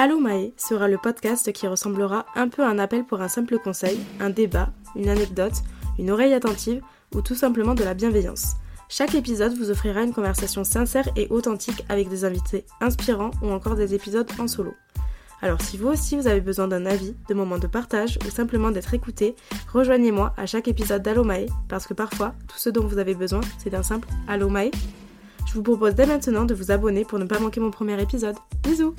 Allo Mae sera le podcast qui ressemblera un peu à un appel pour un simple conseil, un débat, une anecdote, une oreille attentive ou tout simplement de la bienveillance. Chaque épisode vous offrira une conversation sincère et authentique avec des invités inspirants ou encore des épisodes en solo. Alors si vous aussi vous avez besoin d'un avis, de moments de partage ou simplement d'être écouté, rejoignez-moi à chaque épisode d'Allo Mae parce que parfois tout ce dont vous avez besoin c'est d'un simple Allo Mae. Je vous propose dès maintenant de vous abonner pour ne pas manquer mon premier épisode. Bisous